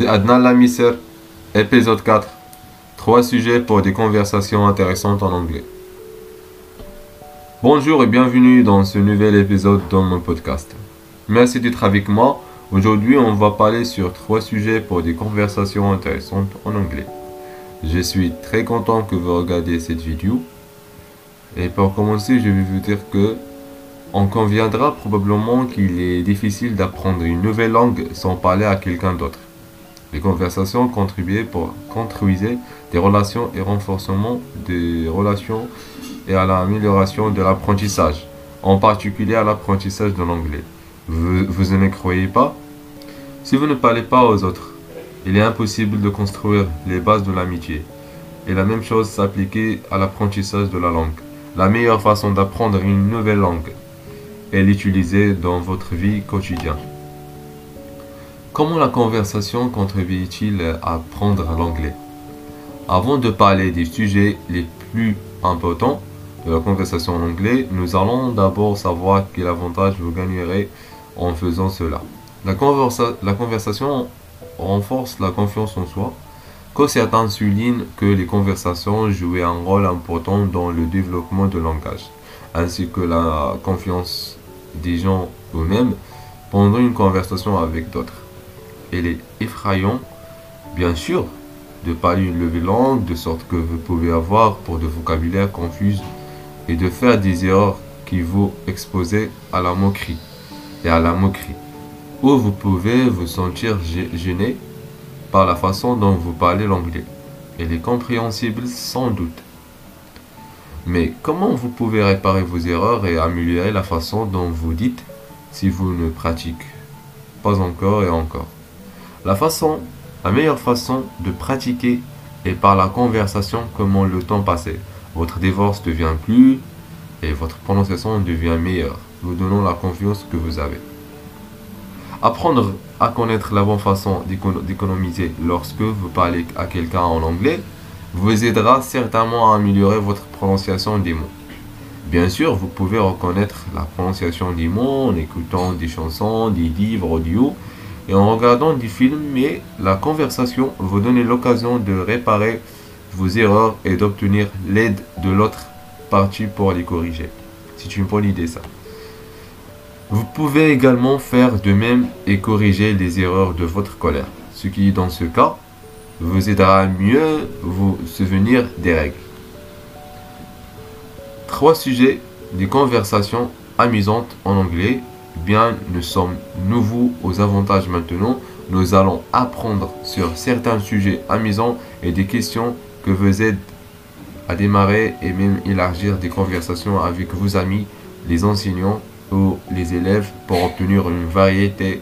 C'est Adnan Lamisser, épisode 4. Trois sujets pour des conversations intéressantes en anglais. Bonjour et bienvenue dans ce nouvel épisode de mon podcast. Merci d'être avec moi. Aujourd'hui, on va parler sur trois sujets pour des conversations intéressantes en anglais. Je suis très content que vous regardiez cette vidéo. Et pour commencer, je vais vous dire que on conviendra probablement qu'il est difficile d'apprendre une nouvelle langue sans parler à quelqu'un d'autre. Les conversations contribuaient pour construire des relations et renforcement des relations et à l'amélioration de l'apprentissage, en particulier à l'apprentissage de l'anglais. Vous, vous ne croyez pas? Si vous ne parlez pas aux autres, il est impossible de construire les bases de l'amitié. Et la même chose s'appliquait à l'apprentissage de la langue. La meilleure façon d'apprendre une nouvelle langue et l'utiliser dans votre vie quotidienne. Comment la conversation contribue-t-il à apprendre l'anglais? Avant de parler des sujets les plus importants de la conversation en anglais, nous allons d'abord savoir quel avantage vous gagnerez en faisant cela. La, conversation renforce la confiance en soi, certains soulignent que les conversations jouent un rôle important dans le développement de langage, ainsi que la confiance des gens eux-mêmes pendant une conversation avec d'autres. Il est effrayant, bien sûr, de parler une levée langue de sorte que vous pouvez avoir pour de vocabulaire confus et de faire des erreurs qui vous exposent à la moquerie et à la moquerie. Ou vous pouvez vous sentir gêné par la façon dont vous parlez l'anglais. Elle est compréhensible sans doute. Mais comment vous pouvez réparer vos erreurs et améliorer la façon dont vous dites si vous ne pratiquez pas encore et encore? La façon, meilleure façon de pratiquer est par la conversation comment le temps passait. Votre divorce devient plus et votre prononciation devient meilleure, vous donnant la confiance que vous avez. Apprendre à connaître la bonne façon d'économiser lorsque vous parlez à quelqu'un en anglais vous aidera certainement à améliorer votre prononciation des mots. Bien sûr, vous pouvez reconnaître la prononciation des mots en écoutant des chansons, des livres audio et en regardant des films, mais la conversation vous donne l'occasion de réparer vos erreurs et d'obtenir l'aide de l'autre partie pour les corriger. C'est une bonne idée ça. Vous pouvez également faire de même et corriger les erreurs de votre colère, ce qui dans ce cas vous aidera à mieux vous souvenir des règles. Trois sujets des conversations amusantes en anglais. Bien, nous sommes nouveaux aux avantages maintenant. Nous allons apprendre sur certains sujets amusants et des questions que vous aident à démarrer et même élargir des conversations avec vos amis, les enseignants ou les élèves pour obtenir une variété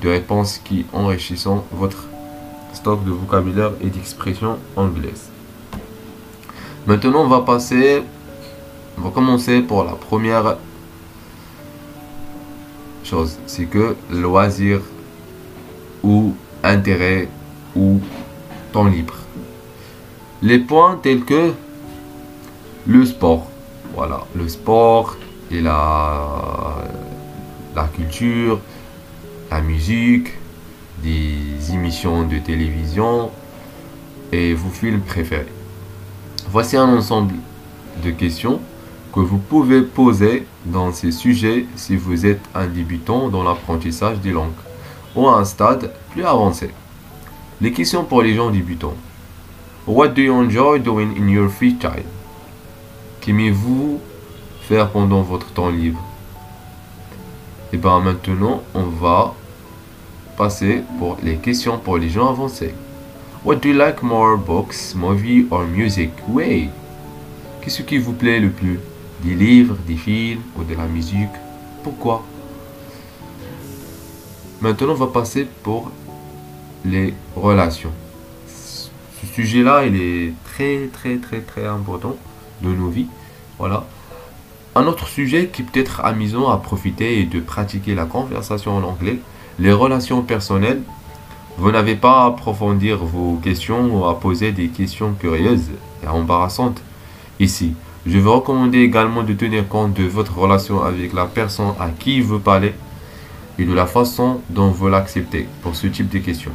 de réponses qui enrichissent votre stock de vocabulaire et d'expression anglaise. Maintenant, on va passer, on va commencer pour la première c'est que loisir ou intérêt ou temps libre. Les points tels que le sport, voilà, le sport et la, la culture, la musique, des émissions de télévision et vos films préférés. Voici un ensemble de questions que vous pouvez poser dans ces sujets si vous êtes un débutant dans l'apprentissage des langues ou à un stade plus avancé. Les questions pour les gens débutants. What do you enjoy doing in your free time? Qu'aimez-vous faire pendant votre temps libre? Et bien maintenant, on va passer pour les questions pour les gens avancés. What do you like more, books, movie or music? Oui. Qu'est-ce qui vous plaît le plus? Des livres, des films ou de la musique? Pourquoi? Maintenant, on va passer pour les relations. Ce sujet-là, il est très, très, très, très important de nos vies. Voilà. Un autre sujet qui peut être amusant à profiter et de pratiquer la conversation en anglais, les relations personnelles, vous n'avez pas à approfondir vos questions ou à poser des questions curieuses et embarrassantes. Ici, je vous recommande également de tenir compte de votre relation avec la personne à qui vous parlez et de la façon dont vous l'acceptez pour ce type de questions.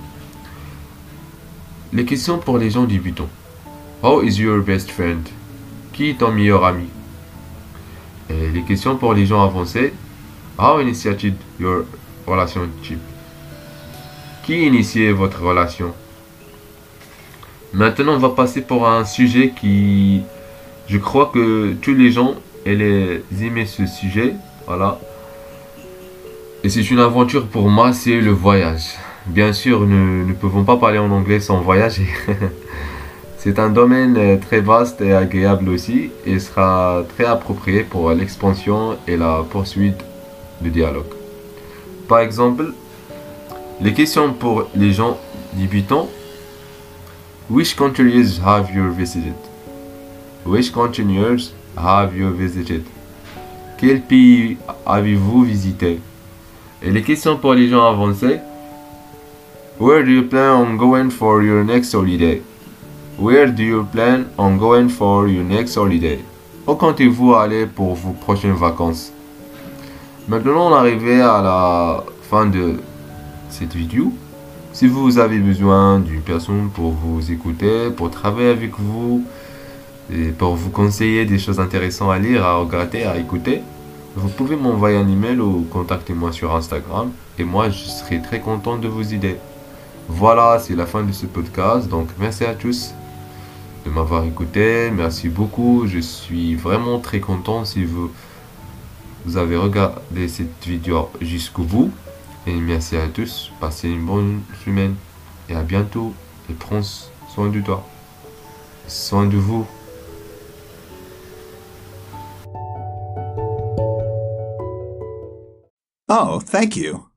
les questions pour les gens débutants. How is your best friend? Qui est ton meilleur ami? Les questions pour les gens avancés. How initiated your relationship? Qui initiait votre relation? Maintenant, on va passer pour un sujet qui, je crois que tous les gens les aimaient ce sujet. Voilà. Et c'est une aventure pour moi, c'est le voyage. Bien sûr, nous ne pouvons pas parler en anglais sans voyager. c'est un domaine euh, très vaste et agréable aussi et sera très approprié pour l'expansion et la poursuite du dialogue. Par exemple, les questions pour les gens débutants Which countries have you visited? Which countries have you visited? Quel pays avez-vous visité? Et les questions pour les gens avancés. Where do you plan on going for your next holiday? Where do you plan on going for your next holiday? Où comptez-vous aller pour vos prochaines vacances? Maintenant, on est arrivé à la fin de cette vidéo. Si vous avez besoin d'une personne pour vous écouter, pour travailler avec vous, et pour vous conseiller des choses intéressantes à lire, à regarder, à écouter, vous pouvez m'envoyer un email ou contacter-moi sur Instagram et moi je serai très content de vous aider. Voilà, c'est la fin de ce podcast. Donc merci à tous de m'avoir écouté. Merci beaucoup. Je suis vraiment très content si vous, vous avez regardé cette vidéo jusqu'au bout. Et merci à tous, passez une bonne semaine et à bientôt. Et prends soin de toi, soin de vous. Oh, thank you.